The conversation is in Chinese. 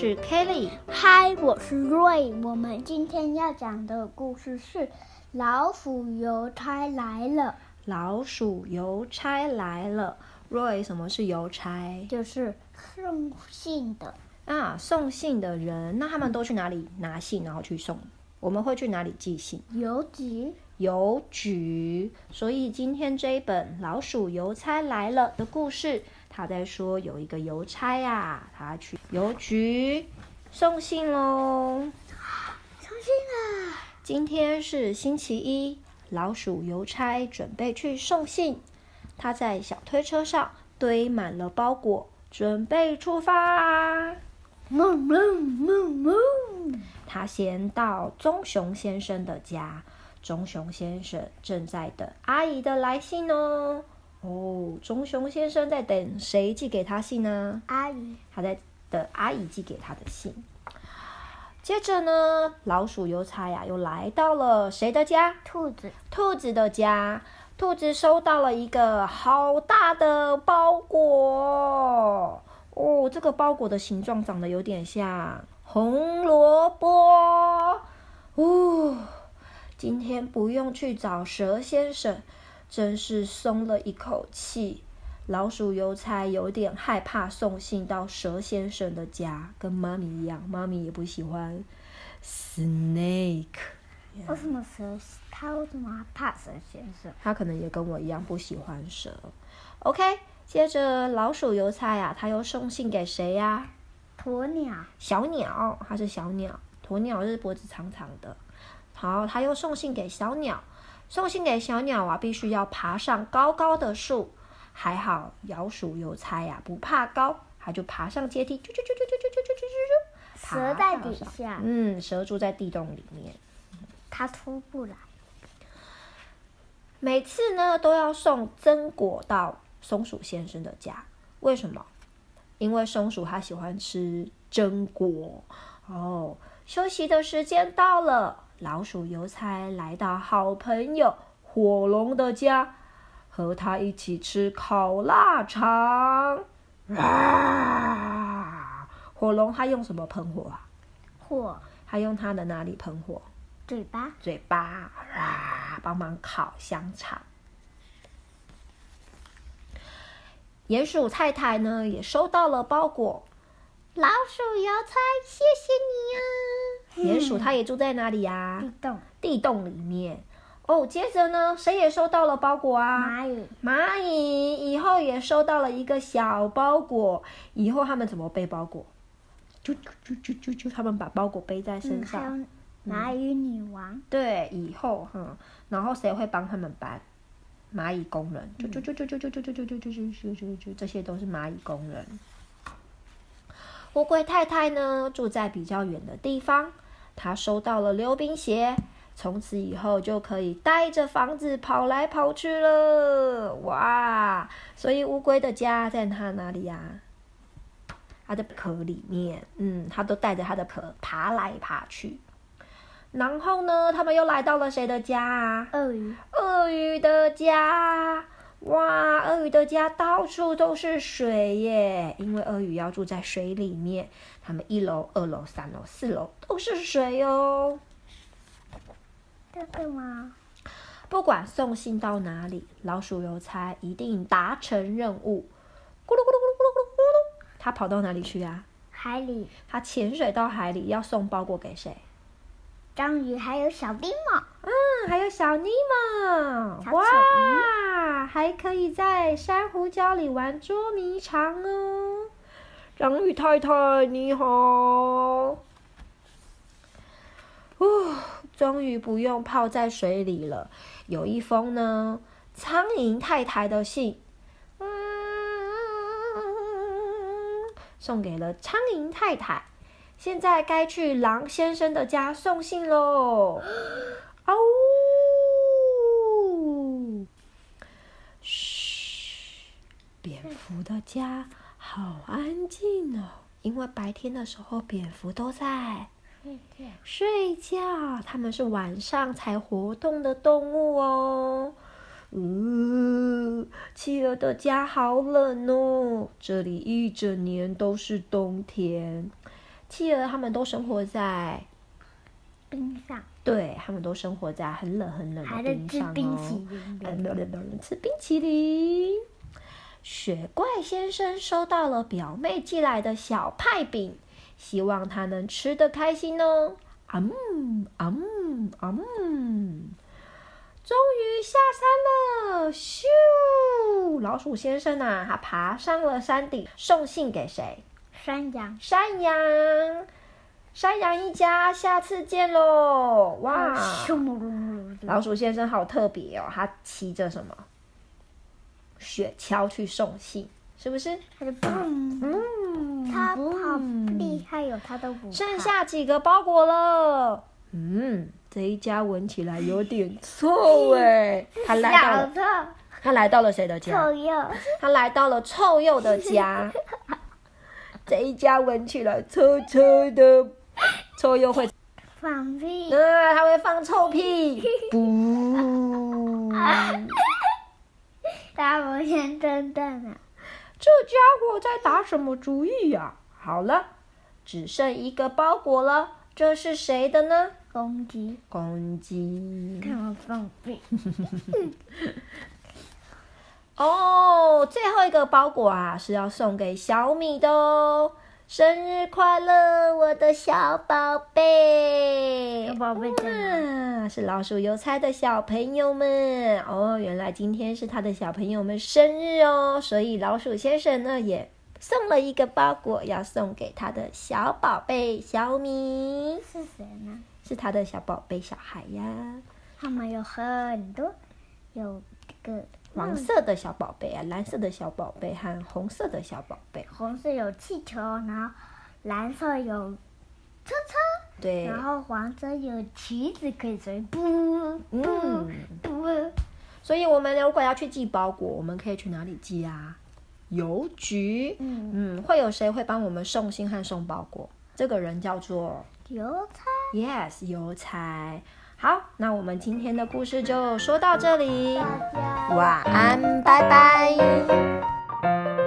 是 Kelly。嗨，我是 Roy。我们今天要讲的故事是《老鼠邮差来了》。老鼠邮差来了，Roy，什么是邮差？就是送信的啊，送信的人。那他们都去哪里拿信，然后去送？我们会去哪里寄信？邮局。邮局。所以今天这一本《老鼠邮差来了》的故事，他在说有一个邮差呀、啊，他去邮局送信喽。送信了。今天是星期一，老鼠邮差准备去送信。他在小推车上堆满了包裹，准备出发。哞哞哞哞。他先到棕熊先生的家。棕熊先生正在等阿姨的来信哦。哦，棕熊先生在等谁寄给他信呢？阿姨。他在等阿姨寄给他的信。接着呢，老鼠邮差呀，又来到了谁的家？兔子。兔子的家。兔子收到了一个好大的包裹。哦，这个包裹的形状长得有点像红萝卜。哦。今天不用去找蛇先生，真是松了一口气。老鼠邮差有点害怕送信到蛇先生的家，跟妈咪一样，妈咪也不喜欢 snake。为什么蛇？他为什么怕蛇先生？他可能也跟我一样不喜欢蛇。OK，接着老鼠邮差呀，他又送信给谁呀？鸵鸟。小鸟，它是小鸟。鸵鸟是脖子长长的。好，他又送信给小鸟。送信给小鸟啊，必须要爬上高高的树。还好，老鼠邮差呀，不怕高，它就爬上阶梯，啾啾啾啾啾啾啾啾啾啾。蛇在底下。嗯，蛇住在地洞里面，它出不来。每次呢，都要送榛果到松鼠先生的家。为什么？因为松鼠它喜欢吃榛果。哦，休息的时间到了。老鼠邮差来到好朋友火龙的家，和他一起吃烤腊肠。啊！火龙他用什么喷火啊？火。他用他的哪里喷火？嘴巴。嘴巴。啊！帮忙烤香肠。鼹鼠太太呢，也收到了包裹。老鼠邮差，谢谢你呀。鼹鼠它也住在哪里呀、啊？地洞。地洞里面。哦，接着呢，谁也收到了包裹啊？蚂蚁。蚂蚁以后也收到了一个小包裹。以后他们怎么背包裹？就就就就就就他们把包裹背在身上。嗯、蚂蚁女王、嗯。对，以后哈，然后谁会帮他们搬？蚂蚁工人。就就就就就就就就就就就就这些都是蚂蚁工人。乌龟太太呢，住在比较远的地方。她收到了溜冰鞋，从此以后就可以带着房子跑来跑去了。哇！所以乌龟的家在它哪里呀？它的壳里面。嗯，它都带着它的壳爬来爬去。然后呢，他们又来到了谁的家啊？鳄鱼。鳄鱼的家。哇，鳄鱼的家到处都是水耶，因为鳄鱼要住在水里面。他们一楼、二楼、三楼、四楼都是水哦。这个吗？不管送信到哪里，老鼠邮差一定达成任务。咕噜咕噜咕噜咕噜咕噜，它跑到哪里去啊？海里。它潜水到海里，要送包裹给谁？章鱼，还有小尼莫。嗯，还有小尼莫。还可以在珊瑚礁里玩捉迷藏哦，章鱼太太你好。哦，终于不用泡在水里了。有一封呢，苍蝇太太的信，嗯，送给了苍蝇太太。现在该去狼先生的家送信喽。哦。蝠的家好安静哦，因为白天的时候蝙蝠都在睡觉。睡觉，它们是晚上才活动的动物哦。呜、呃，企鹅的家好冷哦，这里一整年都是冬天。企鹅它们都生活在冰上，对，它们都生活在很冷很冷的冰上哦。吃冰淇淋，嗯，吃冰淇淋。雪怪先生收到了表妹寄来的小派饼，希望他能吃得开心哦。啊嗯啊嗯啊嗯，终于下山了！咻，老鼠先生啊，他爬上了山顶，送信给谁？山羊，山羊，山羊一家，下次见喽！哇，老鼠先生好特别哦，他骑着什么？雪橇去送信，是不是？他就嗯，他好厉害哟，他都不。剩下几个包裹了？嗯，这一家闻起来有点臭哎。他来到了，他来到了谁的家？臭鼬。他来到了臭鼬的家。这一家闻起来臭臭的，臭鼬会放屁。嗯，他会放臭屁。不。大魔仙真的呢？这家伙在打什么主意呀？好了，只剩一个包裹了，这是谁的呢？公鸡。公鸡。看我放屁。哦，最后一个包裹啊，是要送给小米的哦。生日快乐，我的小宝贝！小宝贝在哪？是老鼠邮差的小朋友们哦。原来今天是他的小朋友们生日哦，所以老鼠先生呢也送了一个包裹，要送给他的小宝贝小米。是谁呢？是他的小宝贝小孩呀。他们有很多，有个。黄色的小宝贝啊，蓝色的小宝贝和红色的小宝贝。红色有气球，然后蓝色有车车，对，然后黄色有旗子可以吹，不，不，不。所以我们如果要去寄包裹，我们可以去哪里寄啊？邮局。嗯嗯，会有谁会帮我们送信和送包裹？这个人叫做邮差。Yes，邮差。好那我们今天的故事就说到这里。晚安拜拜。